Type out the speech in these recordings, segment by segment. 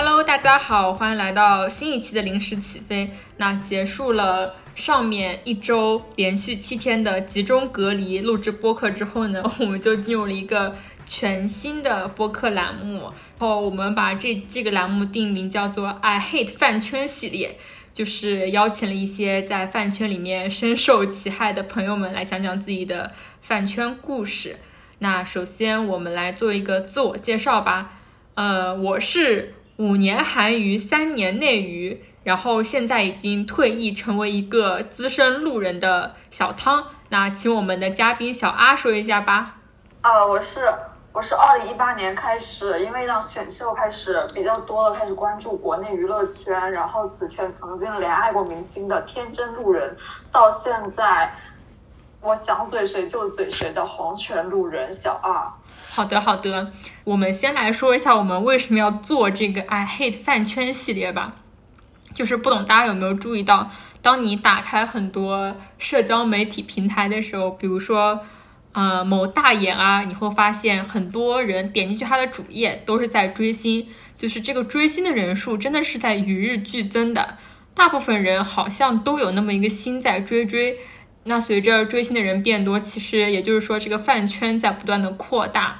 Hello，大家好，欢迎来到新一期的临时起飞。那结束了上面一周连续七天的集中隔离录制播客之后呢，我们就进入了一个全新的播客栏目。然后我们把这这个栏目定名叫做 “I Hate 饭圈系列”，就是邀请了一些在饭圈里面深受其害的朋友们来讲讲自己的饭圈故事。那首先我们来做一个自我介绍吧。呃，我是。五年韩娱，三年内娱，然后现在已经退役，成为一个资深路人的小汤。那请我们的嘉宾小阿说一下吧。啊，我是我是二零一八年开始，因为当选秀开始比较多的开始关注国内娱乐圈，然后此前曾经怜爱过明星的天真路人，到现在我想嘴谁就嘴谁的黄泉路人小二。好的，好的，我们先来说一下我们为什么要做这个 I hate 饭圈系列吧。就是不懂大家有没有注意到，当你打开很多社交媒体平台的时候，比如说，呃，某大眼啊，你会发现很多人点进去他的主页都是在追星，就是这个追星的人数真的是在与日俱增的。大部分人好像都有那么一个心在追追。那随着追星的人变多，其实也就是说这个饭圈在不断的扩大。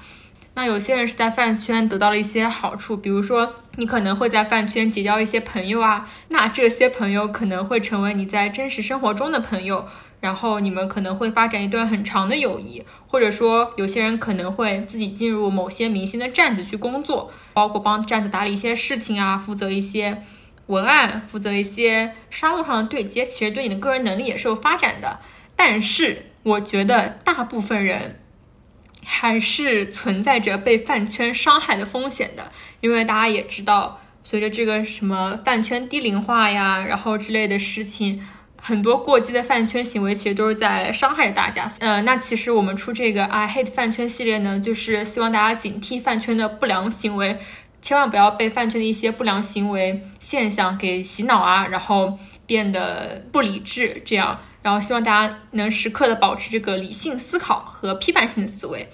那有些人是在饭圈得到了一些好处，比如说你可能会在饭圈结交一些朋友啊，那这些朋友可能会成为你在真实生活中的朋友，然后你们可能会发展一段很长的友谊。或者说有些人可能会自己进入某些明星的站子去工作，包括帮站子打理一些事情啊，负责一些文案，负责一些商务上的对接，其实对你的个人能力也是有发展的。但是我觉得大部分人还是存在着被饭圈伤害的风险的，因为大家也知道，随着这个什么饭圈低龄化呀，然后之类的事情，很多过激的饭圈行为其实都是在伤害着大家。呃，那其实我们出这个 I hate 饭圈系列呢，就是希望大家警惕饭圈的不良行为，千万不要被饭圈的一些不良行为现象给洗脑啊，然后变得不理智这样。然后希望大家能时刻的保持这个理性思考和批判性的思维。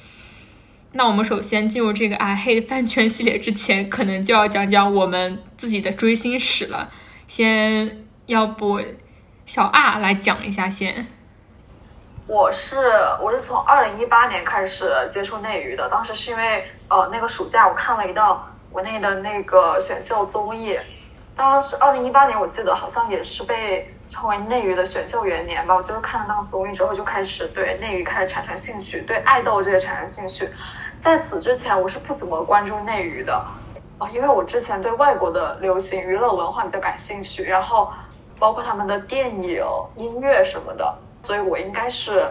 那我们首先进入这个爱黑饭圈系列之前，可能就要讲讲我们自己的追星史了。先要不小二来讲一下先。我是我是从二零一八年开始接触内娱的，当时是因为呃那个暑假我看了一道国内的那个选秀综艺，当时二零一八年我记得好像也是被。成为内娱的选秀元年吧，我就是看了那个综艺之后，就开始对内娱开始产生兴趣，对爱豆这些产生兴趣。在此之前，我是不怎么关注内娱的啊，因为我之前对外国的流行娱乐文化比较感兴趣，然后包括他们的电影、音乐什么的，所以我应该是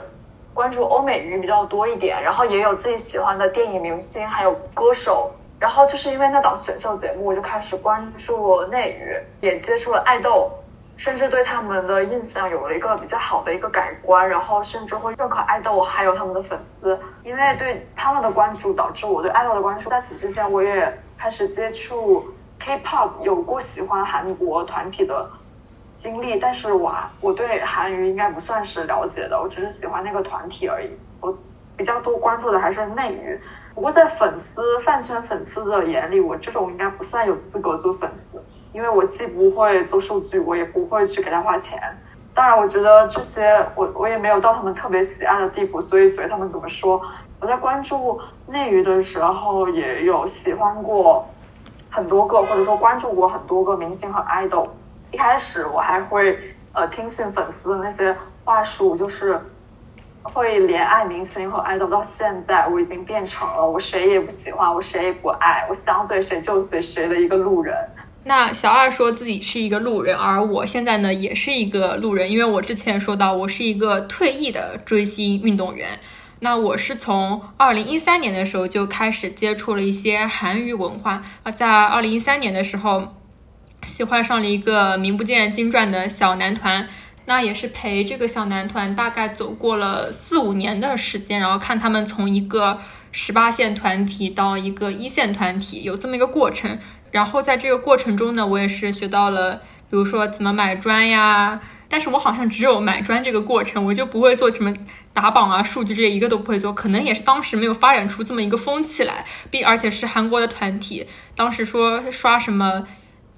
关注欧美娱比较多一点，然后也有自己喜欢的电影明星，还有歌手。然后就是因为那档选秀节目，我就开始关注内娱，也接触了爱豆。甚至对他们的印象有了一个比较好的一个改观，然后甚至会认可爱豆还有他们的粉丝，因为对他们的关注导致我对爱豆的关注。在此之前，我也开始接触 K-pop，有过喜欢韩国团体的经历，但是我我对韩娱应该不算是了解的，我只是喜欢那个团体而已。我比较多关注的还是内娱，不过在粉丝饭圈粉丝的眼里，我这种应该不算有资格做粉丝。因为我既不会做数据，我也不会去给他花钱。当然，我觉得这些我我也没有到他们特别喜爱的地步，所以随他们怎么说。我在关注内娱的时候，也有喜欢过很多个，或者说关注过很多个明星和爱豆。一开始我还会呃听信粉丝的那些话术，就是会怜爱明星和爱豆。到现在，我已经变成了我谁也不喜欢，我谁也不爱，我想随谁就随谁的一个路人。那小二说自己是一个路人，而我现在呢也是一个路人，因为我之前说到我是一个退役的追星运动员。那我是从二零一三年的时候就开始接触了一些韩娱文化啊，在二零一三年的时候喜欢上了一个名不见经传的小男团，那也是陪这个小男团大概走过了四五年的时间，然后看他们从一个十八线团体到一个一线团体，有这么一个过程。然后在这个过程中呢，我也是学到了，比如说怎么买砖呀，但是我好像只有买砖这个过程，我就不会做什么打榜啊、数据这些一个都不会做。可能也是当时没有发展出这么一个风气来，并而且是韩国的团体，当时说刷什么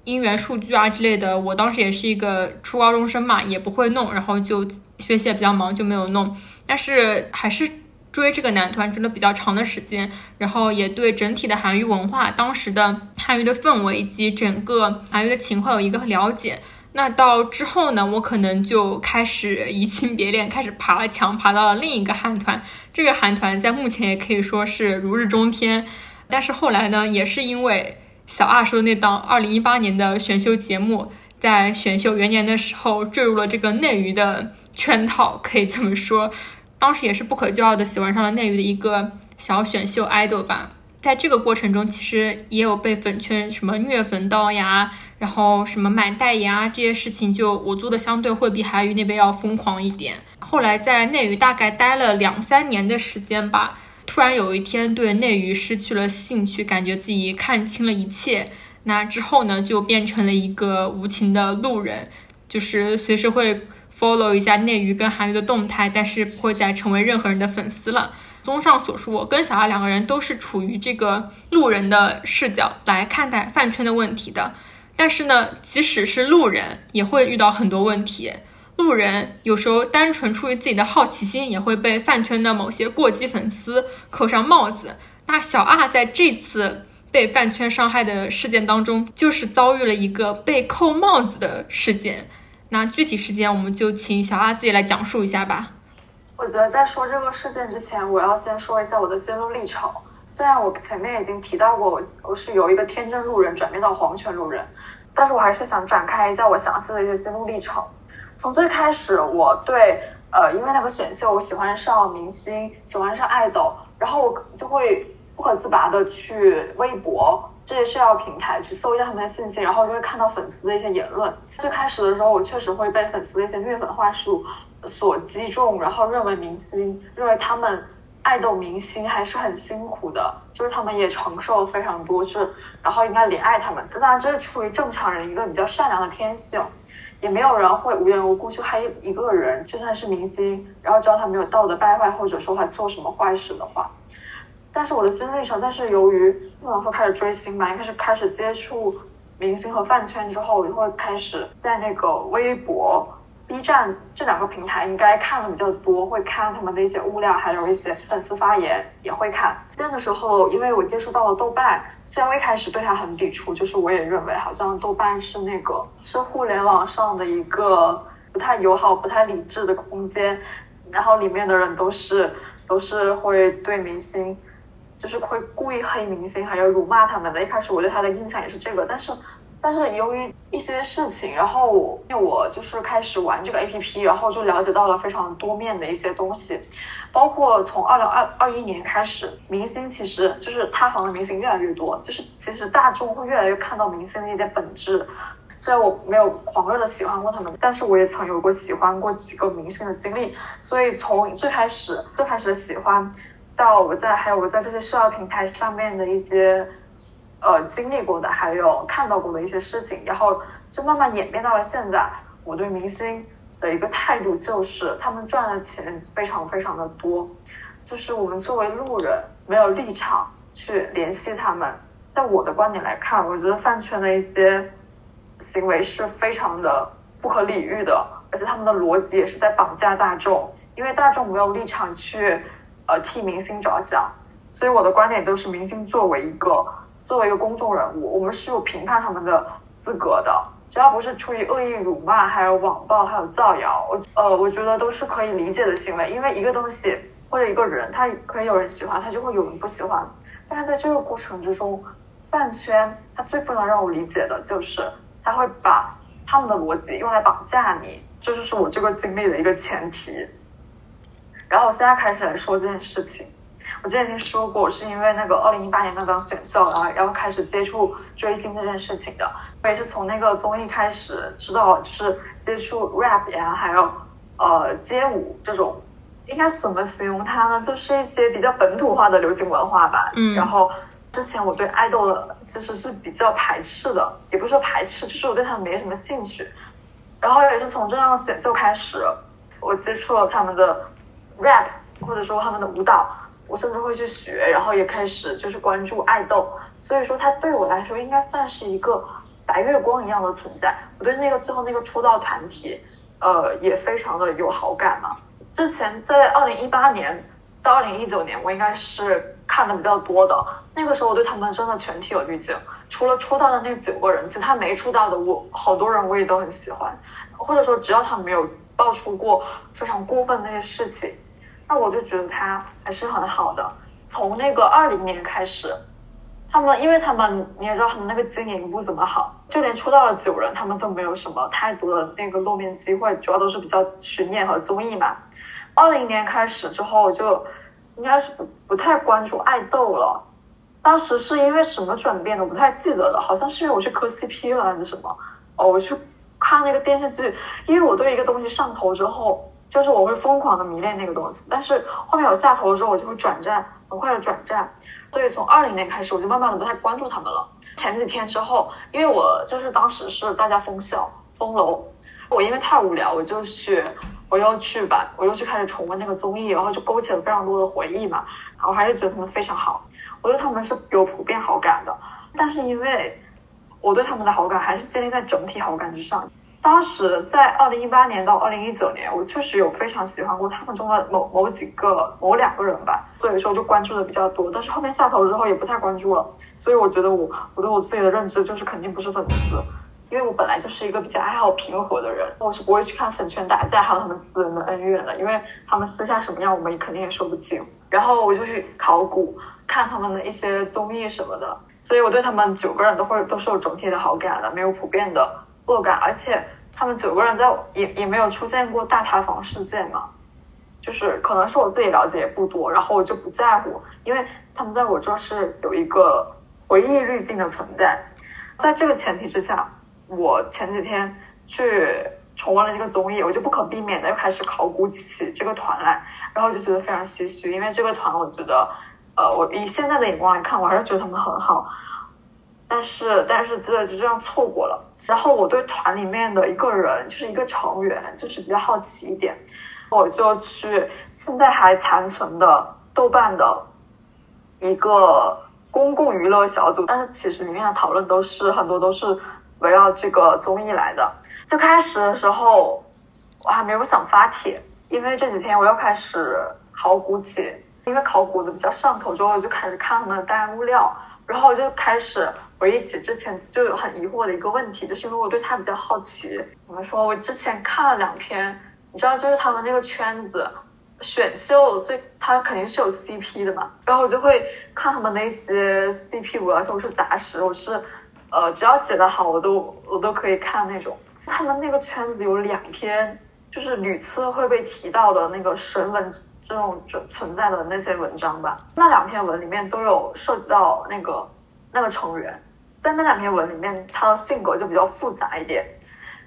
音源数据啊之类的，我当时也是一个初高中生嘛，也不会弄，然后就学习也比较忙，就没有弄。但是还是。追这个男团追了比较长的时间，然后也对整体的韩娱文化、当时的韩娱的氛围以及整个韩娱的情况有一个了解。那到之后呢，我可能就开始移情别恋，开始爬墙，爬到了另一个韩团。这个韩团在目前也可以说是如日中天。但是后来呢，也是因为小二说那档二零一八年的选秀节目，在选秀元年的时候坠入了这个内娱的圈套，可以这么说。当时也是不可救药的喜欢上了内娱的一个小选秀 idol 吧，在这个过程中，其实也有被粉圈什么虐粉到呀，然后什么买代言啊这些事情，就我做的相对会比韩娱那边要疯狂一点。后来在内娱大概待了两三年的时间吧，突然有一天对内娱失去了兴趣，感觉自己看清了一切。那之后呢，就变成了一个无情的路人，就是随时会。Follow 一下内娱跟韩娱的动态，但是不会再成为任何人的粉丝了。综上所述，我跟小二两个人都是处于这个路人的视角来看待饭圈的问题的。但是呢，即使是路人，也会遇到很多问题。路人有时候单纯出于自己的好奇心，也会被饭圈的某些过激粉丝扣上帽子。那小二在这次被饭圈伤害的事件当中，就是遭遇了一个被扣帽子的事件。那具体事件，我们就请小阿自己来讲述一下吧。我觉得在说这个事件之前，我要先说一下我的心路历程。虽然我前面已经提到过，我我是由一个天真路人转变到黄泉路人，但是我还是想展开一下我详细的一些心路历程。从最开始，我对呃，因为那个选秀，我喜欢上明星，喜欢上爱豆，然后我就会不可自拔的去微博。这些社交平台去搜一下他们的信息，然后就会看到粉丝的一些言论。最开始的时候，我确实会被粉丝的一些虐粉话术所击中，然后认为明星，认为他们爱豆明星还是很辛苦的，就是他们也承受了非常多，是然后应该怜爱他们。当然，这是出于正常人一个比较善良的天性，也没有人会无缘无故去黑一个人，就算是明星，然后知道他没有道德败坏，或者说他做什么坏事的话。但是我的心路历程，但是由于不能说开始追星吧，应该是开始接触明星和饭圈之后，我就会开始在那个微博、B 站这两个平台应该看的比较多，会看他们的一些物料，还有一些粉丝发言也会看。这样的时候，因为我接触到了豆瓣，虽然我一开始对它很抵触，就是我也认为好像豆瓣是那个是互联网上的一个不太友好、不太理智的空间，然后里面的人都是都是会对明星。就是会故意黑明星，还有辱骂他们的。一开始我对他的印象也是这个，但是，但是由于一些事情，然后我就是开始玩这个 A P P，然后就了解到了非常多面的一些东西，包括从二零二二一年开始，明星其实就是塌房的明星越来越多，就是其实大众会越来越看到明星的一点本质。虽然我没有狂热的喜欢过他们，但是我也曾有过喜欢过几个明星的经历，所以从最开始最开始的喜欢。到我在还有我在这些社交平台上面的一些，呃经历过的，还有看到过的一些事情，然后就慢慢演变到了现在。我对明星的一个态度就是，他们赚的钱非常非常的多，就是我们作为路人没有立场去联系他们。在我的观点来看，我觉得饭圈的一些行为是非常的不可理喻的，而且他们的逻辑也是在绑架大众，因为大众没有立场去。呃，替明星着想，所以我的观点就是，明星作为一个作为一个公众人物，我们是有评判他们的资格的，只要不是出于恶意辱骂，还有网暴，还有造谣，我呃，我觉得都是可以理解的行为。因为一个东西或者一个人，他可以有人喜欢，他就会有人不喜欢。但是在这个过程之中，饭圈他最不能让我理解的就是，他会把他们的逻辑用来绑架你，这就是我这个经历的一个前提。然后我现在开始来说这件事情。我之前已经说过，我是因为那个二零一八年那张选秀，然后然后开始接触追星这件事情的。我也是从那个综艺开始知道，就是接触 rap 呀，还有呃街舞这种，应该怎么形容它呢？就是一些比较本土化的流行文化吧。嗯。然后之前我对爱豆的其实是比较排斥的，也不是说排斥，就是我对他们没什么兴趣。然后也是从这样选秀开始，我接触了他们的 rap，或者说他们的舞蹈，我甚至会去学，然后也开始就是关注爱豆。所以说，他对我来说应该算是一个白月光一样的存在。我对那个最后那个出道团体，呃，也非常的有好感嘛。之前在二零一八年到二零一九年，我应该是看的比较多的。那个时候我对他们真的全体有滤镜，除了出道的那九个人，其他没出道的我好多人我也都很喜欢。或者说，只要他们没有爆出过非常过分的那些事情，那我就觉得他还是很好的。从那个二零年开始。他们，因为他们你也知道，他们那个经营不怎么好，就连出道的九人，他们都没有什么太多的那个露面机会，主要都是比较巡演和综艺嘛。二零年开始之后，就应该是不不太关注爱豆了。当时是因为什么转变的，我不太记得了，好像是因为我去磕 CP 了还是什么？哦，我去看那个电视剧，因为我对一个东西上头之后，就是我会疯狂的迷恋那个东西，但是后面我下头的时候，我就会转战，很快的转战。所以从二零年开始，我就慢慢的不太关注他们了。前几天之后，因为我就是当时是大家封校封楼，我因为太无聊，我就去，我又去把，我又去开始重温那个综艺，然后就勾起了非常多的回忆嘛。我还是觉得他们非常好，我对他们是有普遍好感的。但是因为我对他们的好感还是建立在整体好感之上。当时在二零一八年到二零一九年，我确实有非常喜欢过他们中的某某几个某两个人吧，所以说就关注的比较多。但是后面下头之后也不太关注了，所以我觉得我我对我自己的认知就是肯定不是粉丝，因为我本来就是一个比较爱好平和的人，我是不会去看粉圈打架还有他们私人的恩怨的，因为他们私下什么样我们肯定也说不清。然后我就去考古看他们的一些综艺什么的，所以我对他们九个人都会都是有整体的好感的，没有普遍的恶感，而且。他们九个人在也也没有出现过大塌房事件嘛，就是可能是我自己了解也不多，然后我就不在乎，因为他们在我这是有一个回忆滤镜的存在。在这个前提之下，我前几天去重温了这个综艺，我就不可避免的又开始考古起这个团来，然后就觉得非常唏嘘，因为这个团我觉得，呃，我以现在的眼光来看，我还是觉得他们很好，但是但是真的就这样错过了。然后我对团里面的一个人，就是一个成员，就是比较好奇一点，我就去现在还残存的豆瓣的一个公共娱乐小组，但是其实里面的讨论都是很多都是围绕这个综艺来的。最开始的时候我还没有想发帖，因为这几天我又开始考古起，因为考古的比较上头之后，就开始看他们的弹物料，然后我就开始。回忆起之前就有很疑惑的一个问题，就是因为我对他比较好奇。怎么说？我之前看了两篇，你知道，就是他们那个圈子选秀最，他肯定是有 CP 的嘛。然后我就会看他们那些 CP 文，而且我是杂食，我是呃，只要写的好，我都我都可以看那种。他们那个圈子有两篇，就是屡次会被提到的那个神文这种存存在的那些文章吧。那两篇文里面都有涉及到那个那个成员。在那两篇文里面，他的性格就比较复杂一点。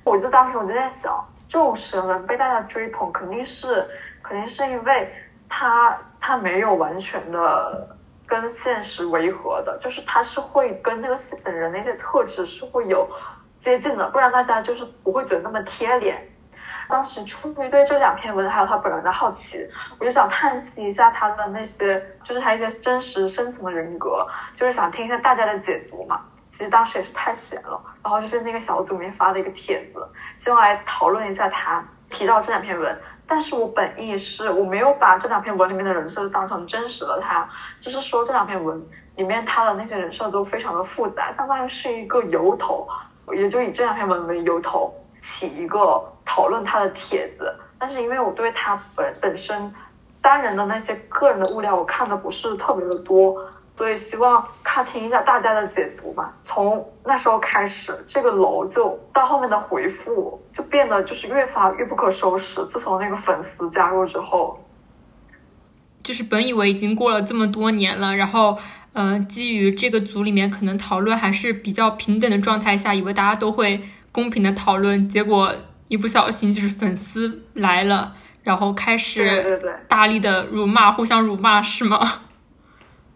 我就当时我就在想，这种神文被大家追捧，肯定是肯定是因为他他没有完全的跟现实违和的，就是他是会跟那个本人那些特质是会有接近的，不然大家就是不会觉得那么贴脸。当时出于对这两篇文还有他本人的好奇，我就想探析一下他的那些，就是他一些真实深层的人格，就是想听一下大家的解读嘛。其实当时也是太闲了，然后就是那个小组里面发的一个帖子，希望来讨论一下他提到这两篇文。但是我本意是我没有把这两篇文里面的人设当成真实的他，就是说这两篇文里面他的那些人设都非常的复杂，相当于是一个由头，也就以这两篇文为由头起一个讨论他的帖子。但是因为我对他本本身单人的那些个人的物料我看的不是特别的多。所以希望看听一下大家的解读吧。从那时候开始，这个楼就到后面的回复就变得就是越发越不可收拾。自从那个粉丝加入之后，就是本以为已经过了这么多年了，然后嗯，基于这个组里面可能讨论还是比较平等的状态下，以为大家都会公平的讨论，结果一不小心就是粉丝来了，然后开始大力的辱骂，互相辱骂是吗？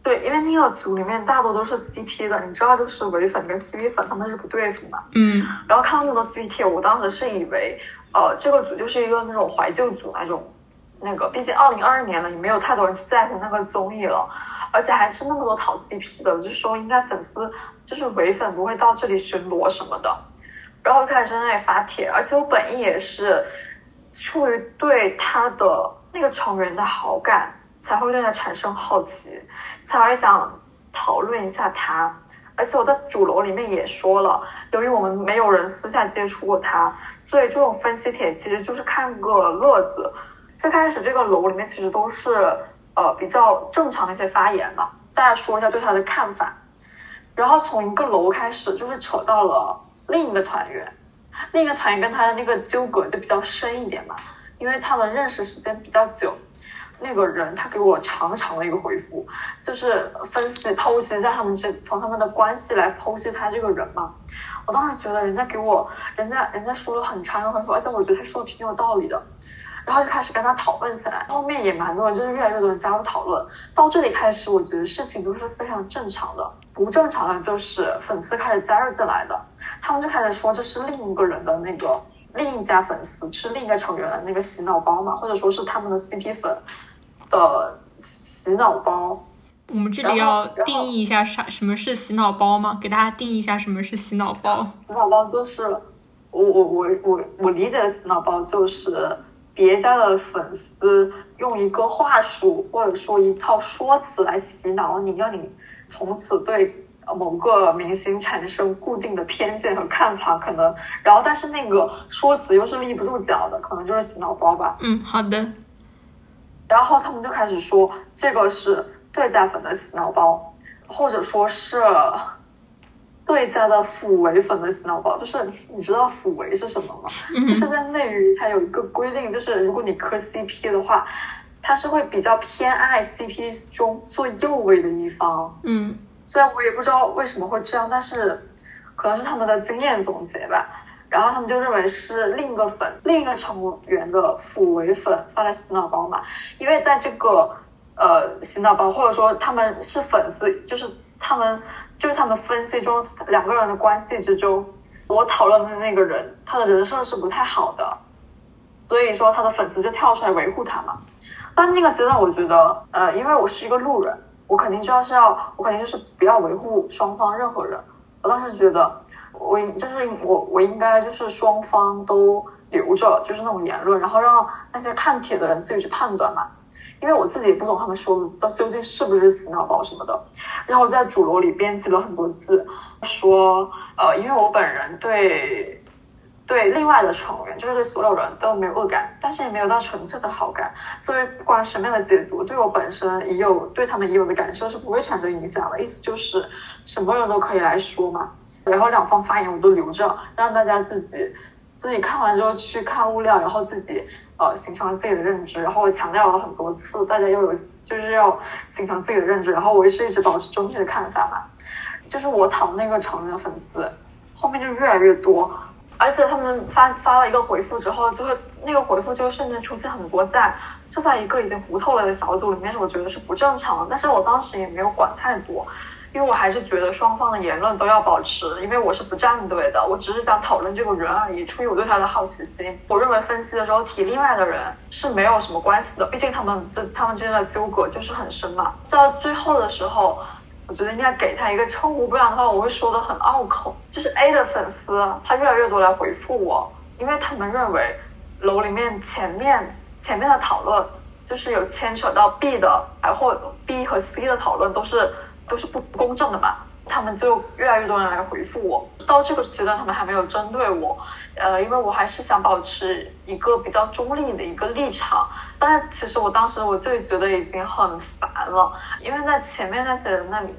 对，因为那个组里面大多都是 CP 的，你知道，就是唯粉跟 CP 粉他们是不对付嘛。嗯然后看到那么多 CP 贴，我当时是以为，呃，这个组就是一个那种怀旧组那种，那个，毕竟二零二二年了，也没有太多人去在乎那个综艺了，而且还是那么多讨 CP 的，就是说应该粉丝就是唯粉不会到这里巡逻什么的，然后就开始在那里发帖，而且我本意也是出于对他的那个成员的好感，才会对他产生好奇，才会想讨论一下他。而且我在主楼里面也说了，由于我们没有人私下接触过他，所以这种分析帖其实就是看个乐子。最开始这个楼里面其实都是呃比较正常的一些发言嘛，大家说一下对他的看法。然后从一个楼开始，就是扯到了另一个团员，另一个团员跟他的那个纠葛就比较深一点嘛，因为他们认识时间比较久。那个人他给我长长的一个回复，就是分析剖析一下他们这从他们的关系来剖析他这个人嘛。我当时觉得人家给我，人家人家说了很长的回复，而且我觉得他说的挺有道理的。然后就开始跟他讨论起来，后面也蛮多人，就是越来越多人加入讨论。到这里开始，我觉得事情都是非常正常的。不正常的就是粉丝开始加入进来的，他们就开始说这是另一个人的那个另一家粉丝，是另一个成员的那个洗脑包嘛，或者说是他们的 CP 粉的洗脑包。我们这里要定义一下啥什么是洗脑包吗？给大家定义一下什么是洗脑包。洗脑包就是我我我我我理解的洗脑包就是别家的粉丝用一个话术或者说一套说辞来洗脑你，让你从此对某个明星产生固定的偏见和看法，可能然后但是那个说辞又是立不住脚的，可能就是洗脑包吧。嗯，好的。然后他们就开始说这个是对家粉的洗脑包，或者说是对家的辅为粉的洗脑包。就是你知道辅为是什么吗？就是在内娱它有一个规定，就是如果你磕 CP 的话，它是会比较偏爱 CP 中最右位的一方。嗯虽然我也不知道为什么会这样，但是可能是他们的经验总结吧。然后他们就认为是另一个粉、另一个成员的辅为粉发的洗脑包嘛，因为在这个呃洗脑包或者说他们是粉丝，就是他们就是他们分析中两个人的关系之中，我讨论的那个人他的人设是不太好的，所以说他的粉丝就跳出来维护他嘛。但那个阶段我觉得，呃，因为我是一个路人，我肯定就要是要，我肯定就是不要维护双方任何人。我当时觉得。我就是我，我应该就是双方都留着，就是那种言论，然后让那些看帖的人自己去判断嘛。因为我自己也不懂他们说的到究竟是不是洗脑包什么的。然后在主楼里编辑了很多字，说呃，因为我本人对对另外的成员，就是对所有人都没有恶感，但是也没有到纯粹的好感，所以不管什么样的解读，对我本身已有对他们已有的感受是不会产生影响的。意思就是什么人都可以来说嘛。然后两方发言我都留着，让大家自己自己看完之后去看物料，然后自己呃形成了自己的认知。然后我强调了很多次，大家要有就是要形成自己的认知。然后我也是一直保持中立的看法嘛。就是我讨那个成员的粉丝，后面就越来越多，而且他们发发了一个回复之后，就会那个回复就瞬间出现很多赞，就在一个已经糊透了的小组里面，我觉得是不正常的。但是我当时也没有管太多。因为我还是觉得双方的言论都要保持，因为我是不站队的，我只是想讨论这个人而已，出于我对他的好奇心。我认为分析的时候提另外的人是没有什么关系的，毕竟他们这他们之间的纠葛就是很深嘛。到最后的时候，我觉得应该给他一个称呼，不然的话我会说的很拗口。就是 A 的粉丝，他越来越多来回复我，因为他们认为楼里面前面前面的讨论就是有牵扯到 B 的，然后 B 和 C 的讨论都是。都是不公正的嘛，他们就越来越多人来回复我。到这个阶段，他们还没有针对我，呃，因为我还是想保持一个比较中立的一个立场。但是其实我当时我就觉得已经很烦了，因为在前面那些人那里，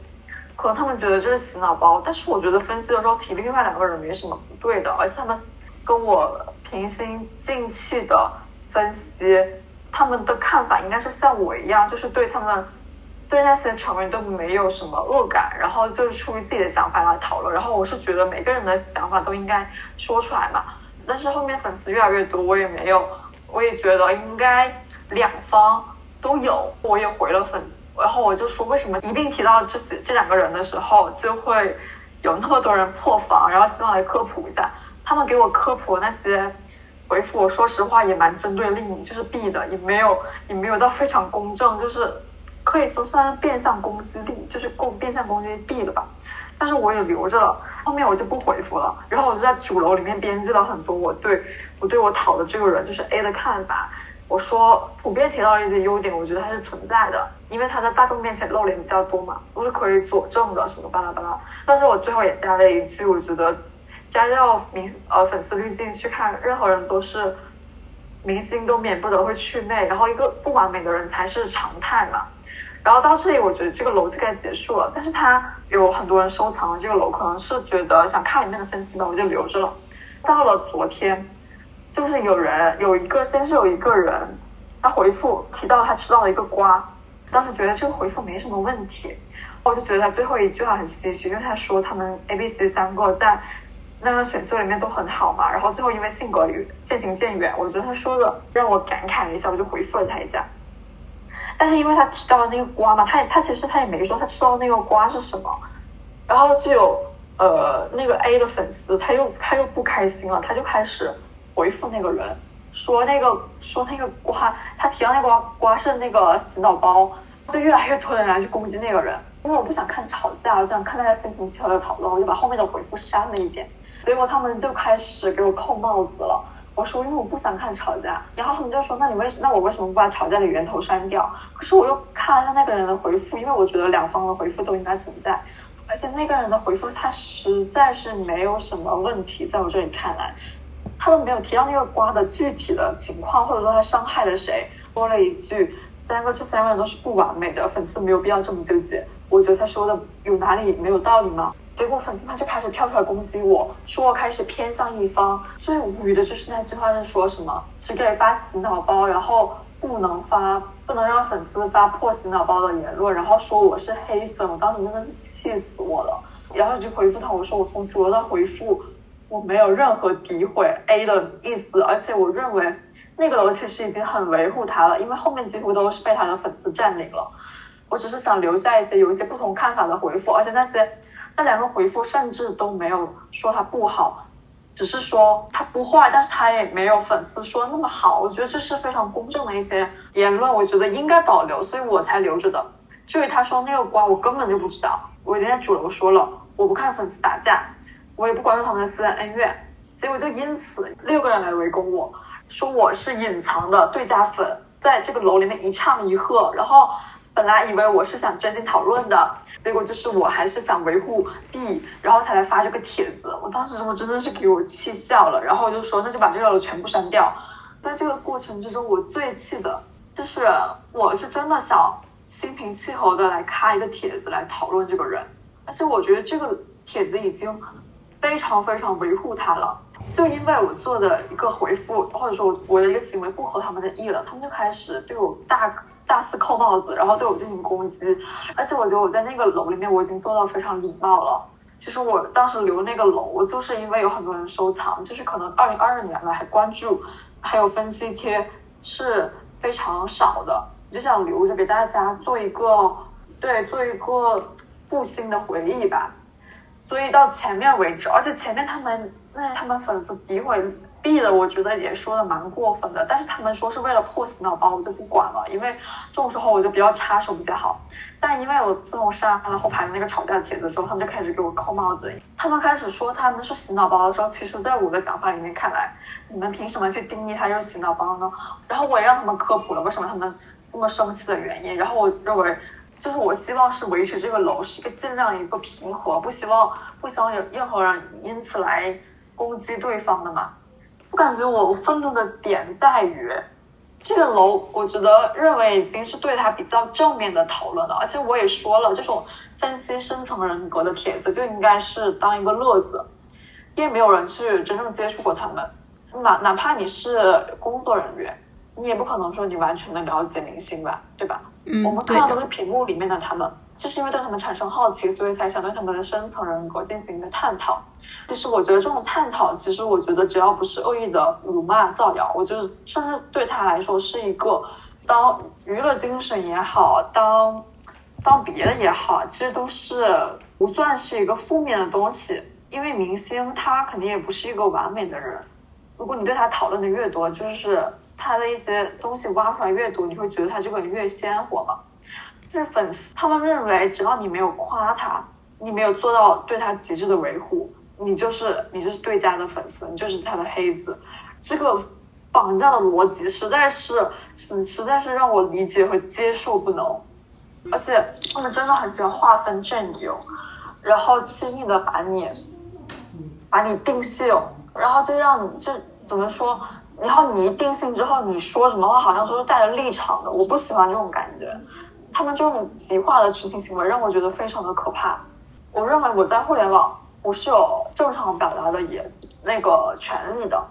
可能他们觉得这是洗脑包，但是我觉得分析的时候提另外两个人没什么不对的，而且他们跟我平心静气的分析，他们的看法应该是像我一样，就是对他们。对那些成员都没有什么恶感，然后就是出于自己的想法来讨论。然后我是觉得每个人的想法都应该说出来嘛。但是后面粉丝越来越多，我也没有，我也觉得应该两方都有，我也回了粉丝，然后我就说为什么一并提到这些这两个人的时候，就会有那么多人破防，然后希望来科普一下。他们给我科普那些回复，我说实话也蛮针对令，就是 B 的，也没有也没有到非常公正，就是可以说算是变相攻击力，就是攻变相攻击 B 了吧。但是我也留着了，后面我就不回复了。然后我就在主楼里面编辑了很多我对我对我讨的这个人就是 A 的看法。我说普遍提到了一些优点，我觉得它是存在的，因为他在大众面前露脸比较多嘛，都是可以佐证的，什么巴拉巴拉。但是我最后也加了一句，我觉得。加掉明呃粉丝滤镜去看任何人都是明星，都免不得会祛魅，然后一个不完美的人才是常态嘛。然后到这里，我觉得这个楼就该结束了。但是它有很多人收藏了这个楼，可能是觉得想看里面的分析吧，我就留着了。到了昨天，就是有人有一个，先是有一个人他回复提到了他吃到了一个瓜，当时觉得这个回复没什么问题，我就觉得他最后一句话很唏嘘，因为他说他们 A、B、C 三个在。那个选秀里面都很好嘛，然后最后因为性格渐行渐远，我觉得他说的让我感慨了一下，我就回复了他一下。但是因为他提到了那个瓜嘛，他也他其实他也没说他吃到那个瓜是什么，然后就有呃那个 A 的粉丝他又他又不开心了，他就开始回复那个人说那个说那个瓜，他提到那个瓜瓜是那个洗脑包，就越来越多的人来去攻击那个人，因为我不想看吵架，我想看大家心平气和的讨论，我就把后面的回复删了一点。结果他们就开始给我扣帽子了。我说，因为我不想看吵架。然后他们就说，那你为那我为什么不把吵架的源头删掉？可是我又看了一下那个人的回复，因为我觉得两方的回复都应该存在，而且那个人的回复他实在是没有什么问题，在我这里看来，他都没有提到那个瓜的具体的情况，或者说他伤害了谁。说了一句，三个这三个人都是不完美的，粉丝没有必要这么纠结。我觉得他说的有哪里没有道理吗？结果粉丝他就开始跳出来攻击我，说我开始偏向一方。最无语的就是那句话是说什么只给发洗脑包，然后不能发，不能让粉丝发破洗脑包的言论，然后说我是黑粉。我当时真的是气死我了。然后就回复他，我说我从主楼的回复，我没有任何诋毁 A 的意思，而且我认为那个楼其实已经很维护他了，因为后面几乎都是被他的粉丝占领了。我只是想留下一些有一些不同看法的回复，而且那些。那两个回复甚至都没有说他不好，只是说他不坏，但是他也没有粉丝说那么好。我觉得这是非常公正的一些言论，我觉得应该保留，所以我才留着的。至于他说那个瓜，我根本就不知道。我已经在主楼说了，我不看粉丝打架，我也不关注他们的私人恩怨。结果就因此六个人来围攻我，说我是隐藏的对家粉，在这个楼里面一唱一和，然后本来以为我是想真心讨论的。结果就是我还是想维护 B，然后才来发这个帖子。我当时我真的是给我气笑了，然后我就说那就把这个全部删掉。在这个过程之中，我最气的就是我是真的想心平气和的来开一个帖子来讨论这个人，而且我觉得这个帖子已经非常非常维护他了。就因为我做的一个回复，或者说我我的一个行为不合他们的意了，他们就开始对我大。大肆扣帽子，然后对我进行攻击，而且我觉得我在那个楼里面我已经做到非常礼貌了。其实我当时留那个楼，就是因为有很多人收藏，就是可能二零二二年了还关注，还有分析贴是非常少的，我就想留着给大家做一个对做一个不新的回忆吧。所以到前面为止，而且前面他们那他们粉丝诋毁。B 的我觉得也说的蛮过分的，但是他们说是为了破洗脑包，我就不管了，因为这种时候我就比较插手比较好。但因为我自从删了后排的那个吵架的帖子之后，他们就开始给我扣帽子。他们开始说他们是洗脑包的时候，其实在我的想法里面看来，你们凭什么去定义他就是洗脑包呢？然后我也让他们科普了为什么他们这么生气的原因。然后我认为，就是我希望是维持这个楼是一个尽量一个平和，不希望不希望有任何人因此来攻击对方的嘛。我感觉我愤怒的点在于，这个楼，我觉得认为已经是对他比较正面的讨论了，而且我也说了，这种分析深层人格的帖子就应该是当一个乐子，因为没有人去真正接触过他们，哪哪怕你是工作人员，你也不可能说你完全的了解明星吧，对吧？嗯，我们看到都是屏幕里面的他们。就是因为对他们产生好奇，所以才想对他们的深层人格进行一个探讨。其实我觉得这种探讨，其实我觉得只要不是恶意的辱骂造谣，我就是甚至对他来说是一个当娱乐精神也好，当当别的也好，其实都是不算是一个负面的东西。因为明星他肯定也不是一个完美的人，如果你对他讨论的越多，就是他的一些东西挖出来越多，你会觉得他这个人越鲜活嘛。就是粉丝他们认为，只要你没有夸他，你没有做到对他极致的维护，你就是你就是对家的粉丝，你就是他的黑子。这个绑架的逻辑实在是实实在是让我理解和接受不能，而且他们真的很喜欢划分阵营，然后轻易的把你。把你定性，然后就让你就怎么说？然后你一定性之后，你说什么话好像都是带着立场的。我不喜欢这种感觉。他们这种极化的群体行为让我觉得非常的可怕。我认为我在互联网我是有正常表达的也那个权利的，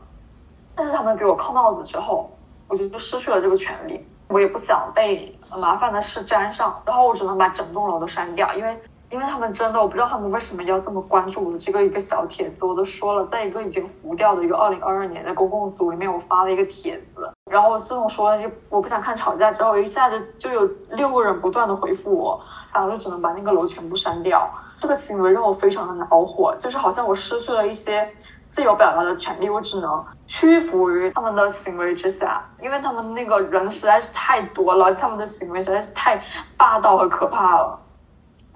但是他们给我扣帽子之后，我就失去了这个权利。我也不想被麻烦的事沾上，然后我只能把整栋楼都删掉，因为。因为他们真的，我不知道他们为什么要这么关注我的这个一个小帖子。我都说了，在一个已经糊掉的一个二零二二年的公共组里面，我发了一个帖子，然后自从说了就我不想看吵架之后，一下子就有六个人不断的回复我，然后就只能把那个楼全部删掉。这个行为让我非常的恼火，就是好像我失去了一些自由表达的权利，我只能屈服于他们的行为之下，因为他们那个人实在是太多了，他们的行为实在是太霸道和可怕了。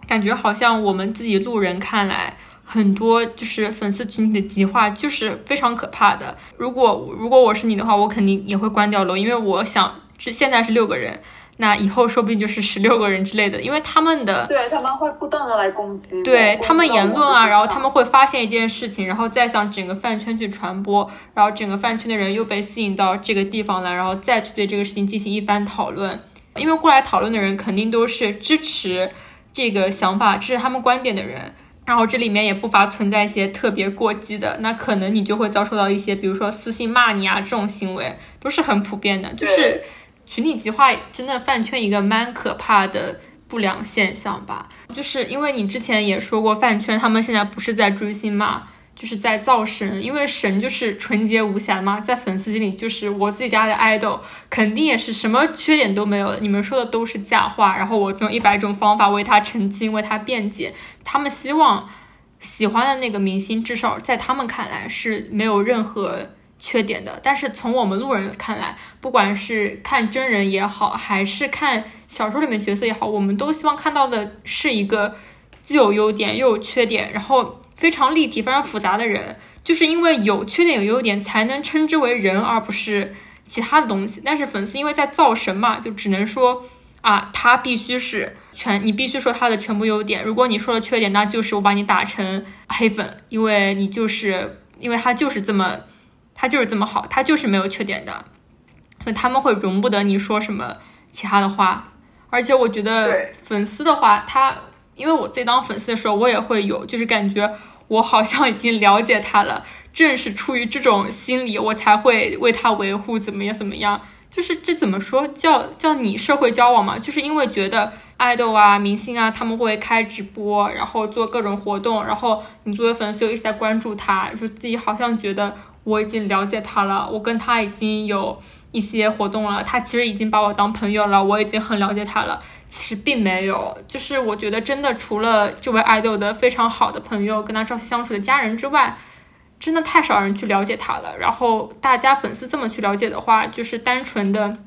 感觉好像我们自己路人看来，很多就是粉丝群体的极化，就是非常可怕的。如果如果我是你的话，我肯定也会关掉楼，因为我想是现在是六个人，那以后说不定就是十六个人之类的，因为他们的对他们会不断的来攻击，对他们言论啊，然后他们会发现一件事情，然后再向整个饭圈去传播，然后整个饭圈的人又被吸引到这个地方来，然后再去对这个事情进行一番讨论，因为过来讨论的人肯定都是支持。这个想法支持他们观点的人，然后这里面也不乏存在一些特别过激的，那可能你就会遭受到一些，比如说私信骂你啊这种行为，都是很普遍的。就是群体极化真的饭圈一个蛮可怕的不良现象吧。就是因为你之前也说过，饭圈他们现在不是在追星嘛。就是在造神，因为神就是纯洁无瑕嘛，在粉丝心里就是我自己家的 idol，肯定也是什么缺点都没有。你们说的都是假话，然后我用一百种方法为他澄清，为他辩解。他们希望喜欢的那个明星，至少在他们看来是没有任何缺点的。但是从我们路人看来，不管是看真人也好，还是看小说里面角色也好，我们都希望看到的是一个既有优点又有缺点，然后。非常立体、非常复杂的人，就是因为有缺点有优点，才能称之为人，而不是其他的东西。但是粉丝因为在造神嘛，就只能说啊，他必须是全，你必须说他的全部优点。如果你说了缺点，那就是我把你打成黑粉，因为你就是因为他就是这么，他就是这么好，他就是没有缺点的，所以他们会容不得你说什么其他的话。而且我觉得粉丝的话，他。因为我自己当粉丝的时候，我也会有，就是感觉我好像已经了解他了。正是出于这种心理，我才会为他维护，怎么样怎么样。就是这怎么说叫叫你社会交往嘛？就是因为觉得爱豆啊、明星啊，他们会开直播，然后做各种活动，然后你作为粉丝又一直在关注他，说自己好像觉得我已经了解他了，我跟他已经有一些活动了，他其实已经把我当朋友了，我已经很了解他了。其实并没有，就是我觉得真的除了这位爱豆的非常好的朋友，跟他朝夕相处的家人之外，真的太少人去了解他了。然后大家粉丝这么去了解的话，就是单纯的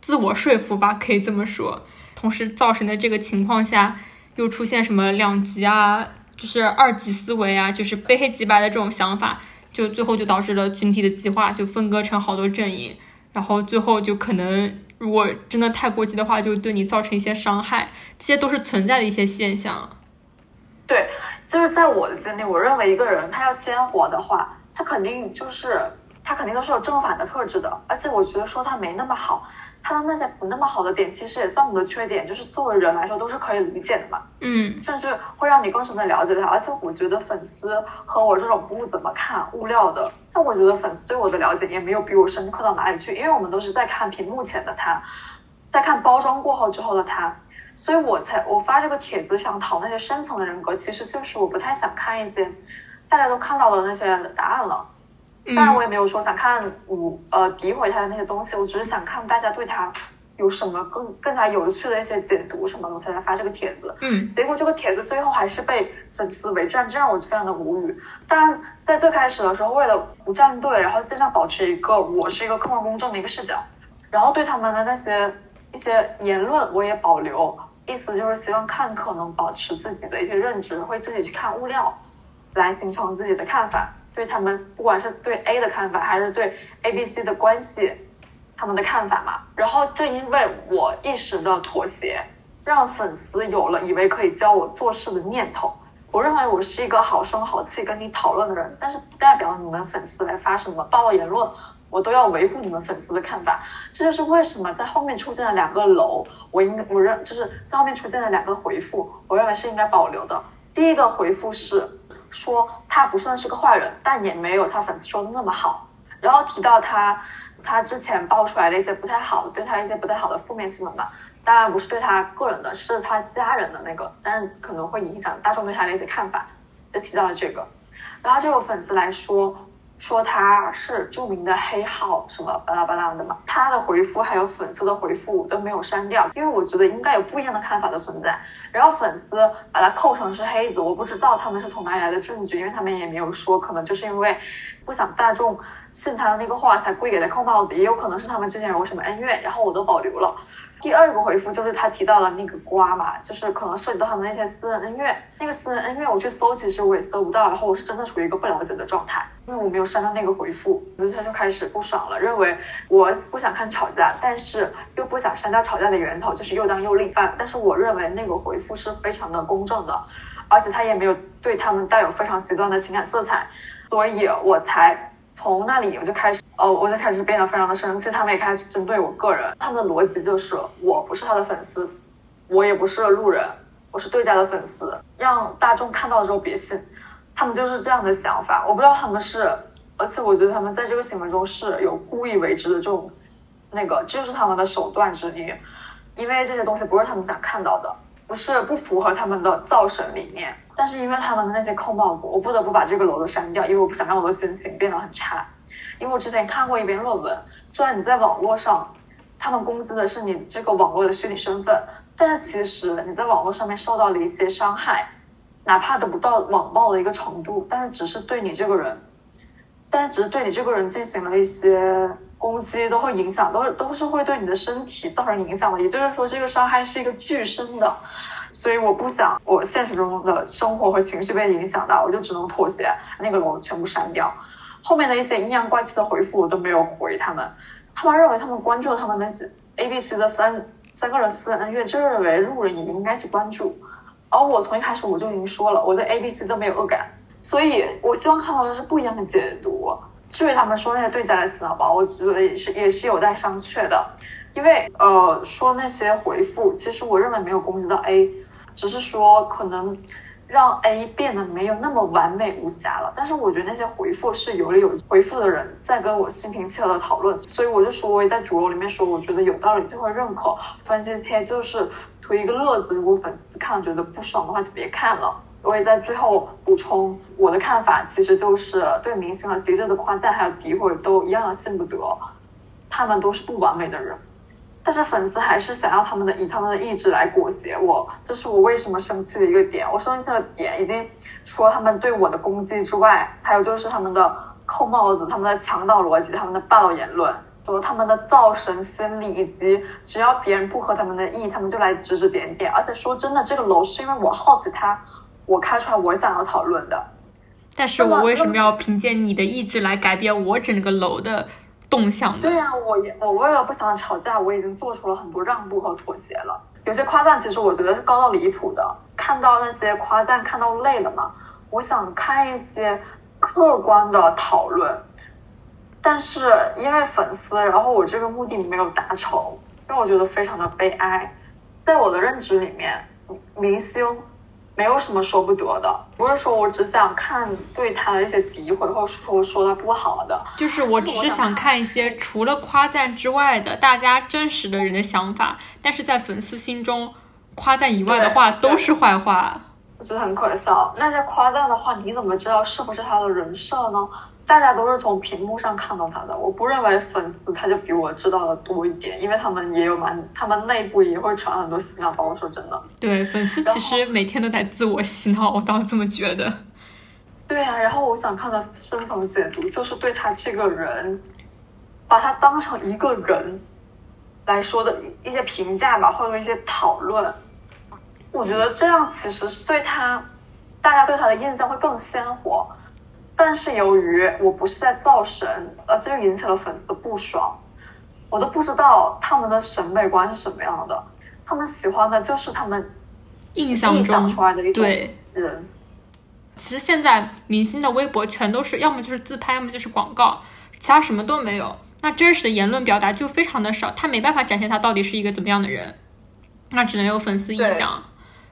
自我说服吧，可以这么说。同时造成的这个情况下，又出现什么两极啊，就是二级思维啊，就是非黑即白的这种想法，就最后就导致了群体的极化，就分割成好多阵营，然后最后就可能。如果真的太过激的话，就对你造成一些伤害，这些都是存在的一些现象。对，就是在我的经历，我认为一个人他要鲜活的话，他肯定就是他肯定都是有正反的特质的，而且我觉得说他没那么好。他的那些不那么好的点，其实也算不得缺点，就是作为人来说都是可以理解的嘛。嗯，甚至会让你更深的了解他。而且我觉得粉丝和我这种不怎么看物料的，但我觉得粉丝对我的了解也没有比我深刻到哪里去，因为我们都是在看屏幕前的他，在看包装过后之后的他，所以我才我发这个帖子想讨那些深层的人格，其实就是我不太想看一些大家都看到的那些答案了。当然，我也没有说想看我呃诋毁他的那些东西，我只是想看大家对他有什么更更加有趣的一些解读什么，我才来发这个帖子。嗯，结果这个帖子最后还是被粉丝围战，这让我非常的无语。当然，在最开始的时候，为了不站队，然后尽量保持一个我是一个客观公正的一个视角，然后对他们的那些一些言论我也保留，意思就是希望看客能保持自己的一些认知，会自己去看物料，来形成自己的看法。对他们，不管是对 A 的看法，还是对 A、B、C 的关系，他们的看法嘛。然后正因为我一时的妥协，让粉丝有了以为可以教我做事的念头。我认为我是一个好声好气跟你讨论的人，但是不代表你们粉丝来发什么暴露言论，我都要维护你们粉丝的看法。这就是为什么在后面出现了两个楼，我应我认就是在后面出现了两个回复，我认为是应该保留的。第一个回复是。说他不算是个坏人，但也没有他粉丝说的那么好。然后提到他，他之前爆出来的一些不太好，对他一些不太好的负面新闻吧。当然不是对他个人的，是他家人的那个，但是可能会影响大众对他的一些看法，就提到了这个。然后就有粉丝来说。说他是著名的黑号，什么巴拉巴拉的嘛。他的回复还有粉丝的回复都没有删掉，因为我觉得应该有不一样的看法的存在。然后粉丝把他扣成是黑子，我不知道他们是从哪里来的证据，因为他们也没有说，可能就是因为不想大众信他的那个话才故意给他扣帽子，也有可能是他们之间有什么恩怨，然后我都保留了。第二个回复就是他提到了那个瓜嘛，就是可能涉及到他们那些私人恩怨。那个私人恩怨我去搜，其实我也搜不到。然后我是真的处于一个不了解的状态，因为我没有删到那个回复，子轩就开始不爽了，认为我不想看吵架，但是又不想删掉吵架的源头，就是又当又立犯。但是我认为那个回复是非常的公正的，而且他也没有对他们带有非常极端的情感色彩，所以我才。从那里我就开始，哦，我就开始变得非常的生气。他们也开始针对我个人，他们的逻辑就是我不是他的粉丝，我也不是路人，我是对家的粉丝，让大众看到之后别信。他们就是这样的想法，我不知道他们是，而且我觉得他们在这个行为中是有故意为之的这种，那个这就是他们的手段之一，因为这些东西不是他们想看到的，不是不符合他们的造神理念。但是因为他们的那些扣帽子，我不得不把这个楼都删掉，因为我不想让我的心情变得很差。因为我之前看过一篇论文，虽然你在网络上，他们攻击的是你这个网络的虚拟身份，但是其实你在网络上面受到了一些伤害，哪怕得不到网暴的一个程度，但是只是对你这个人，但是只是对你这个人进行了一些攻击，都会影响，都是都是会对你的身体造成影响的。也就是说，这个伤害是一个巨深的。所以我不想我现实中的生活和情绪被影响到，我就只能妥协，那个楼全部删掉。后面的一些阴阳怪气的回复我都没有回他们，他们认为他们关注他们那些 A、B、C 的三三个人私人恩怨，就认为路人也应该去关注。而我从一开始我就已经说了，我对 A、B、C 都没有恶感，所以我希望看到的是不一样的解读。至于他们说那些对家的洗脑包，我觉得也是也是有待商榷的，因为呃说那些回复，其实我认为没有攻击到 A。只是说可能让 A 变得没有那么完美无瑕了，但是我觉得那些回复是有理有回复的人在跟我心平气和的讨论，所以我就说我也在主楼里面说，我觉得有道理就会认可。分析贴就是图一个乐子，如果粉丝看了觉得不爽的话就别看了。我也在最后补充我的看法，其实就是对明星的极致的夸赞还有诋毁都一样的信不得，他们都是不完美的人。但是粉丝还是想要他们的以他们的意志来裹挟我，这是我为什么生气的一个点。我生气的点已经除了他们对我的攻击之外，还有就是他们的扣帽子、他们的强盗逻辑、他们的霸道言论，说他们的造神心理，以及只要别人不合他们的意，他们就来指指点点。而且说真的，这个楼是因为我好奇他，我开出来我想要讨论的。但是我为什么要凭借你的意志来改变我整个楼的？动向呢对呀，我也我为了不想吵架，我已经做出了很多让步和妥协了。有些夸赞其实我觉得是高到离谱的，看到那些夸赞看到累了嘛。我想看一些客观的讨论，但是因为粉丝，然后我这个目的没有达成，让我觉得非常的悲哀。在我的认知里面，明星。没有什么说不得的，不是说我只想看对他的一些诋毁，或者说说他不好的，就是我只是想看一些除了夸赞之外的大家真实的人的想法。但是在粉丝心中，夸赞以外的话都是坏话，我觉得很可笑。那些夸赞的话，你怎么知道是不是他的人设呢？大家都是从屏幕上看到他的，我不认为粉丝他就比我知道的多一点，因为他们也有蛮，他们内部也会传很多洗脑包。说真的，对粉丝其实每天都在自我洗脑，我倒是这么觉得。对啊，然后我想看的深层解读就是对他这个人，把他当成一个人来说的一些评价吧，或者一些讨论。我觉得这样其实是对他，大家对他的印象会更鲜活。但是由于我不是在造神，呃，这就引起了粉丝的不爽。我都不知道他们的审美观是什么样的，他们喜欢的就是他们印象中出来的一种人。其实现在明星的微博全都是要么就是自拍，要么就是广告，其他什么都没有。那真实的言论表达就非常的少，他没办法展现他到底是一个怎么样的人，那只能有粉丝臆想。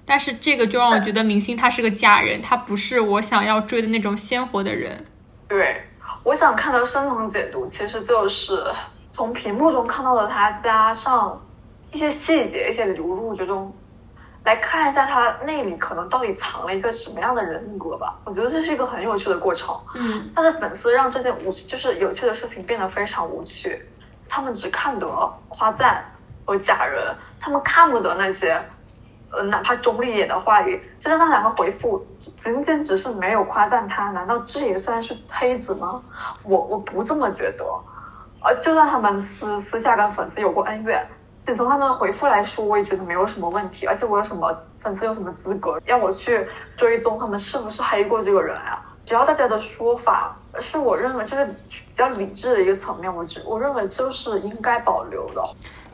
但是这个就让我觉得明星他是个假人，他不是我想要追的那种鲜活的人。对，我想看到深层解读，其实就是从屏幕中看到的他，加上一些细节、一些流露之中，来看一下他内里可能到底藏了一个什么样的人格吧。我觉得这是一个很有趣的过程。嗯。但是粉丝让这件无就是有趣的事情变得非常无趣，他们只看得夸赞和假人，他们看不得那些。呃，哪怕中立一点的话语，就像那两个回复，仅仅只是没有夸赞他，难道这也算是黑子吗？我我不这么觉得。呃，就算他们私私下跟粉丝有过恩怨，仅从他们的回复来说，我也觉得没有什么问题。而且我有什么粉丝有什么资格让我去追踪他们是不是黑过这个人啊？只要大家的说法是我认为就是比较理智的一个层面，我觉我认为就是应该保留的。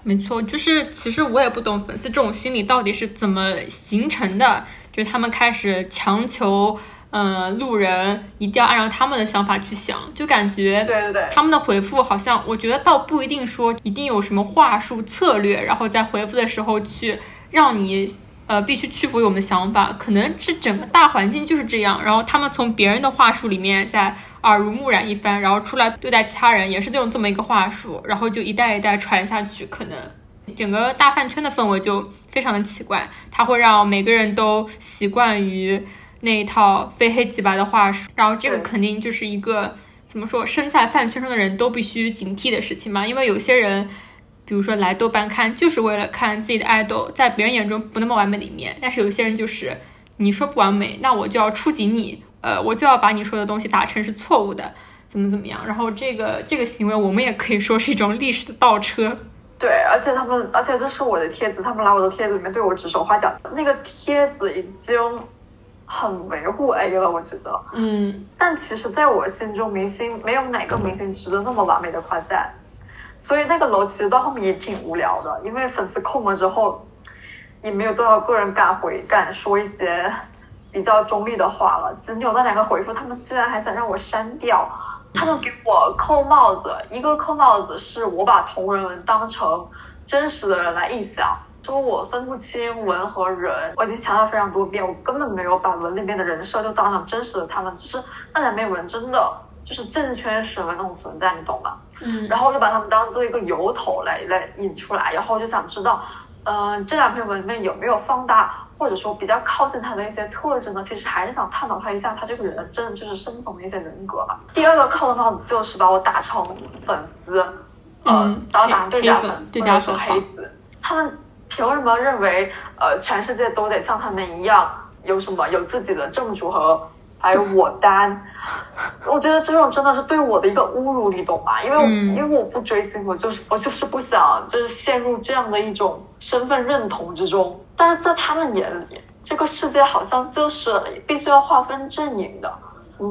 没错，就是其实我也不懂粉丝这种心理到底是怎么形成的，就是他们开始强求，嗯，路人一定要按照他们的想法去想，就感觉对对对，他们的回复好像，我觉得倒不一定说一定有什么话术策略，然后在回复的时候去让你。呃，必须屈服于我们的想法，可能是整个大环境就是这样。然后他们从别人的话术里面再耳濡目染一番，然后出来对待其他人也是这种这么一个话术，然后就一代一代传下去。可能整个大饭圈的氛围就非常的奇怪，它会让每个人都习惯于那一套非黑即白的话术。然后这个肯定就是一个怎么说，身在饭圈中的人都必须警惕的事情嘛，因为有些人。比如说来豆瓣看，就是为了看自己的爱豆在别人眼中不那么完美的一面。但是有些人就是，你说不完美，那我就要出警你，呃，我就要把你说的东西打成是错误的，怎么怎么样。然后这个这个行为，我们也可以说是一种历史的倒车。对，而且他们，而且这是我的帖子，他们来我的帖子里面对我指手画脚。那个帖子已经很维护 A 了，我觉得。嗯。但其实，在我心中，明星没有哪个明星值得那么完美的夸赞。所以那个楼其实到后面也挺无聊的，因为粉丝控了之后，也没有多少个人敢回敢说一些比较中立的话了。仅有那两个回复，他们居然还想让我删掉。他们给我扣帽子，一个扣帽子是我把同人文当成真实的人来臆想，说我分不清文和人。我已经强调非常多遍，我根本没有把文里面的人设就当成真实的他们，只是那两篇文真的就是正圈神文那种存在，你懂吗？嗯，然后我就把他们当做一个由头来来引出来，然后我就想知道，嗯，这两篇文里面有没有放大，或者说比较靠近他的一些特质呢？其实还是想探讨他一下，他这个人真的就是深层的一些人格吧。第二个靠的话就是把我打成粉丝，嗯，然后打成对家粉，对家粉黑子，他们凭什么认为呃全世界都得像他们一样有什么有自己的正主和？还有我单，我觉得这种真的是对我的一个侮辱，你懂吗？因为因为我不追星，我就是我就是不想就是陷入这样的一种身份认同之中。但是在他们眼里，这个世界好像就是必须要划分阵营的，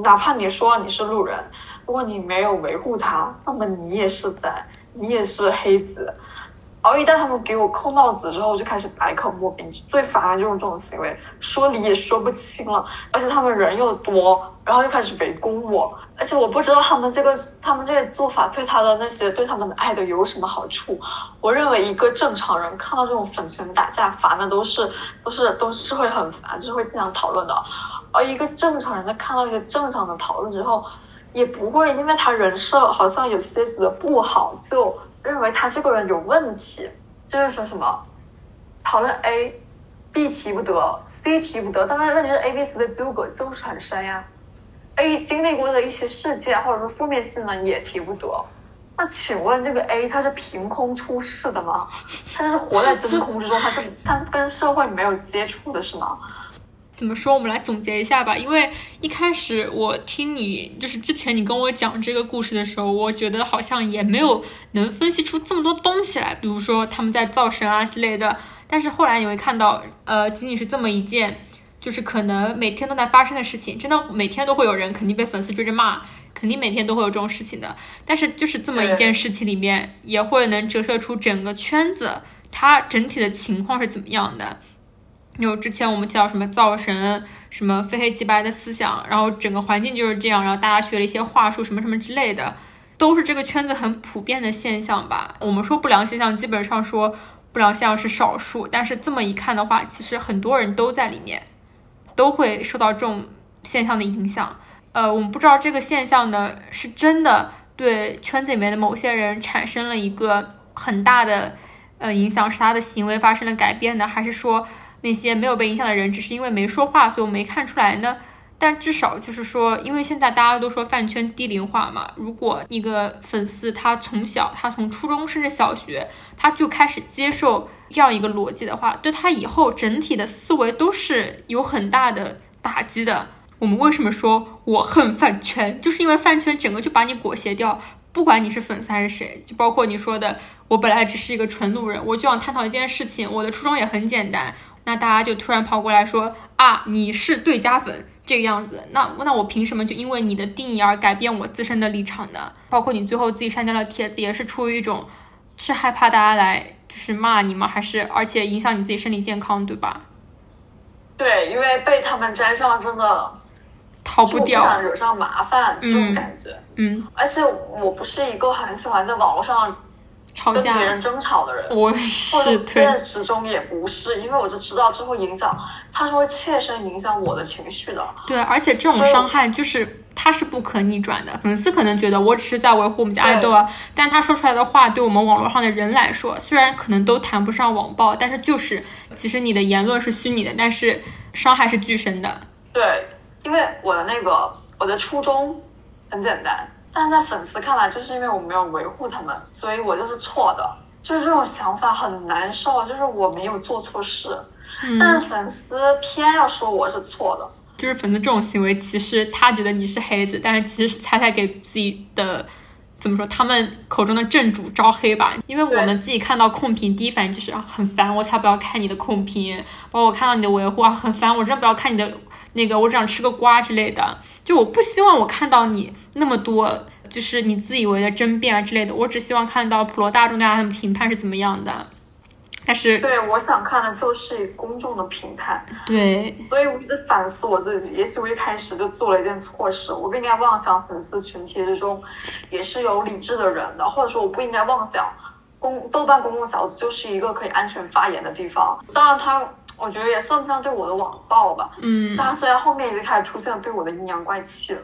哪怕你说你是路人，如果你没有维护他，那么你也是在，你也是黑子。而一旦他们给我扣帽子之后，我就开始百口莫辩。最烦的就是这种行为，说理也说不清了，而且他们人又多，然后又开始围攻我。而且我不知道他们这个他们这个做法对他的那些对他们的爱的有什么好处。我认为一个正常人看到这种粉圈打架烦的都是都是都是会很烦，就是会经常讨论的。而一个正常人在看到一个正常的讨论之后，也不会因为他人设好像有些许的不好就。认为他这个人有问题，就是说什么讨论 A，B 提不得，C 提不得，但是问题是 A、B、C 的纠葛就是很深呀。A 经历过的一些事件或者说负面新闻也提不得。那请问这个 A 他是凭空出世的吗？他是活在真空之中，他是他跟社会没有接触的是吗？怎么说？我们来总结一下吧。因为一开始我听你就是之前你跟我讲这个故事的时候，我觉得好像也没有能分析出这么多东西来，比如说他们在造神啊之类的。但是后来你会看到，呃，仅仅是这么一件，就是可能每天都在发生的事情，真的每天都会有人肯定被粉丝追着骂，肯定每天都会有这种事情的。但是就是这么一件事情里面，也会能折射出整个圈子它整体的情况是怎么样的。有之前我们叫什么造神，什么非黑即白的思想，然后整个环境就是这样，然后大家学了一些话术，什么什么之类的，都是这个圈子很普遍的现象吧。我们说不良现象，基本上说不良现象是少数，但是这么一看的话，其实很多人都在里面，都会受到这种现象的影响。呃，我们不知道这个现象呢，是真的对圈子里面的某些人产生了一个很大的呃影响，使他的行为发生了改变呢，还是说？那些没有被影响的人，只是因为没说话，所以我没看出来呢。但至少就是说，因为现在大家都说饭圈低龄化嘛，如果一个粉丝他从小，他从初中甚至小学，他就开始接受这样一个逻辑的话，对他以后整体的思维都是有很大的打击的。我们为什么说我恨饭圈，就是因为饭圈整个就把你裹挟掉，不管你是粉丝还是谁，就包括你说的，我本来只是一个纯路人，我就想探讨一件事情，我的初衷也很简单。那大家就突然跑过来说啊，你是对家粉这个样子，那那我凭什么就因为你的定义而改变我自身的立场呢？包括你最后自己删掉了帖子，也是出于一种是害怕大家来就是骂你吗？还是而且影响你自己身体健康，对吧？对，因为被他们沾上真的逃不掉，不想惹上麻烦这种感觉。嗯，而且我不是一个很喜欢在网络上。跟别人争吵的人，我是现实中也不是，因为我就知道这会影响，他是会切身影响我的情绪的。对，而且这种伤害就是它是不可逆转的。粉丝可能觉得我只是在维护我们家爱豆啊，但他说出来的话，对我们网络上的人来说，虽然可能都谈不上网暴，但是就是其实你的言论是虚拟的，但是伤害是巨深的。对，因为我的那个我的初衷很简单。但是在粉丝看来，就是因为我没有维护他们，所以我就是错的，就是这种想法很难受，就是我没有做错事，但粉丝偏要说我是错的，就是粉丝这种行为，其实他觉得你是黑子，但是其实他在给自己的怎么说，他们口中的正主招黑吧，因为我们自己看到控评，第一反应就是啊很烦，我才不要看你的控评，包括我看到你的维护啊很烦，我真的不要看你的。那个我只想吃个瓜之类的，就我不希望我看到你那么多，就是你自以为的争辩啊之类的，我只希望看到普罗大众大家的评判是怎么样的。但是，对我想看的就是公众的评判。对，所以我一直反思我自己，也许我一开始就做了一件错事，我不应该妄想粉丝群体之中也是有理智的人的，或者说我不应该妄想公豆瓣公共小组就是一个可以安全发言的地方。当然他。我觉得也算不上对我的网暴吧，嗯，但虽然后面已经开始出现了对我的阴阳怪气了，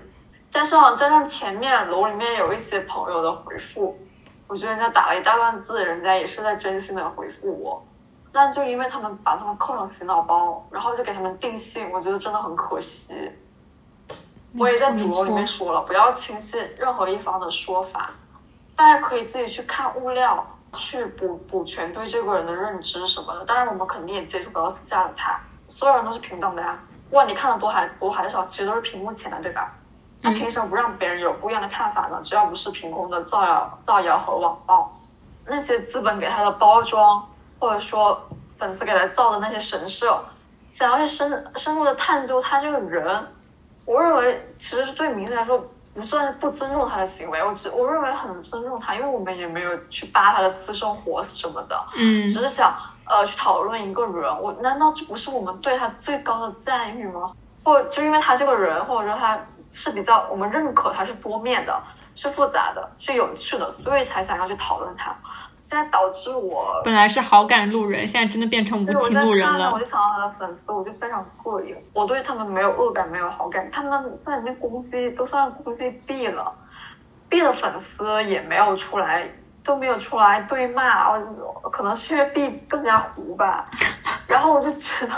加上加上前面楼里面有一些朋友的回复，我觉得人家打了一大段字，人家也是在真心的回复我，但就因为他们把他们扣上洗脑包，然后就给他们定性，我觉得真的很可惜。我也在主楼里面说了，不要轻信任何一方的说法，大家可以自己去看物料。去补补全对这个人的认知什么的，当然我们肯定也接触不到私下的他，所有人都是平等的呀。不管你看的多还多还是少，其实都是屏幕前的，对吧？他凭什么不让别人有不一样的看法呢？只要不是凭空的造谣、造谣和网暴，那些资本给他的包装，或者说粉丝给他造的那些神社，想要去深深入的探究他这个人，我认为其实是对名字来说。不算不尊重他的行为，我只我认为很尊重他，因为我们也没有去扒他的私生活什么的，嗯，只是想呃去讨论一个人，我难道这不是我们对他最高的赞誉吗？或就因为他这个人，或者说他是比较我们认可他是多面的，是复杂的，是有趣的，所以才想要去讨论他。现在导致我本来是好感路人，现在真的变成无情路人了。我就想到他的粉丝，我就非常膈应。我对他们没有恶感，没有好感。他们在里面攻击，都算攻击 B 了，B 的粉丝也没有出来，都没有出来对骂。可能是因为 B 更加糊吧。然后我就觉得，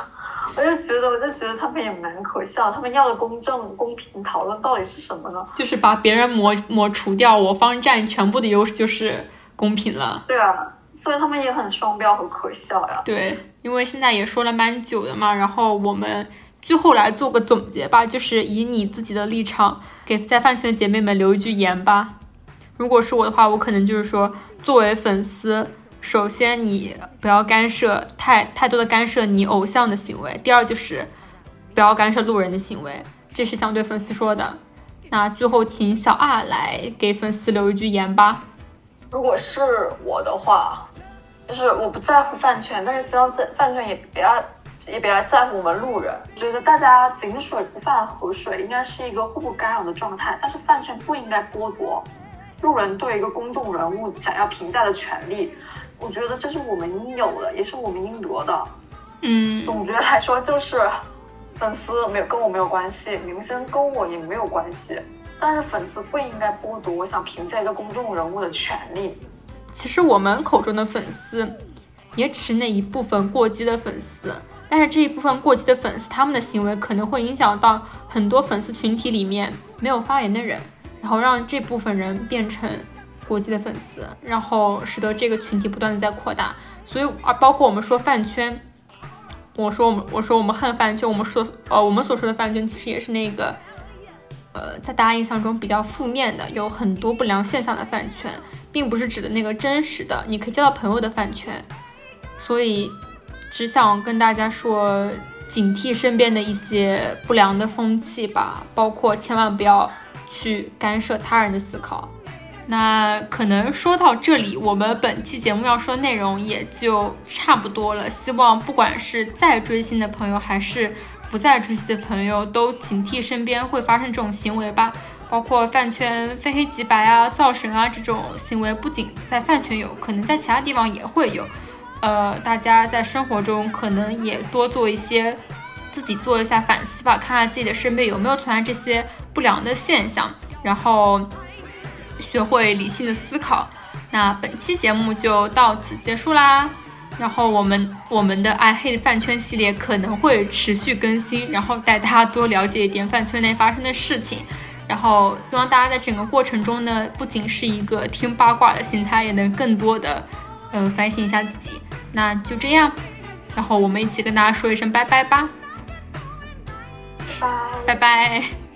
我就觉得，我就觉得他们也蛮可笑。他们要的公正、公平讨论到底是什么呢？就是把别人抹抹除掉，我方占全部的优势，就是公平了。对啊，所以他们也很双标和可笑呀。对，因为现在也说了蛮久的嘛，然后我们最后来做个总结吧，就是以你自己的立场给在饭圈的姐妹们留一句言吧。如果是我的话，我可能就是说，作为粉丝。首先，你不要干涉太太多的干涉你偶像的行为。第二，就是不要干涉路人的行为，这是想对粉丝说的。那最后，请小二来给粉丝留一句言吧。如果是我的话，就是我不在乎饭圈，但是希望在饭圈也不要也别来在乎我们路人。觉得大家井水不犯河水，应该是一个互不干扰的状态。但是饭圈不应该剥夺路人对一个公众人物想要评价的权利。我觉得这是我们应有的，也是我们应得的。嗯，总结来说就是，粉丝没有跟我没有关系，明星跟我也没有关系。但是粉丝不应该剥夺我想评价一个公众人物的权利。其实我们口中的粉丝，也只是那一部分过激的粉丝。但是这一部分过激的粉丝，他们的行为可能会影响到很多粉丝群体里面没有发言的人，然后让这部分人变成。国际的粉丝，然后使得这个群体不断的在扩大，所以啊，包括我们说饭圈，我说我们我说我们恨饭圈，我们说呃我们所说的饭圈其实也是那个，呃，在大家印象中比较负面的，有很多不良现象的饭圈，并不是指的那个真实的你可以交到朋友的饭圈，所以只想跟大家说，警惕身边的一些不良的风气吧，包括千万不要去干涉他人的思考。那可能说到这里，我们本期节目要说的内容也就差不多了。希望不管是在追星的朋友，还是不在追星的朋友，都警惕身边会发生这种行为吧。包括饭圈非黑即白啊、造神啊这种行为，不仅在饭圈有，可能在其他地方也会有。呃，大家在生活中可能也多做一些，自己做一下反思吧，看看自己的身边有没有存在这些不良的现象，然后。学会理性的思考，那本期节目就到此结束啦。然后我们我们的爱黑饭圈系列可能会持续更新，然后带大家多了解一点饭圈内发生的事情。然后希望大家在整个过程中呢，不仅是一个听八卦的心态，也能更多的呃反省一下自己。那就这样，然后我们一起跟大家说一声拜拜吧，拜拜拜。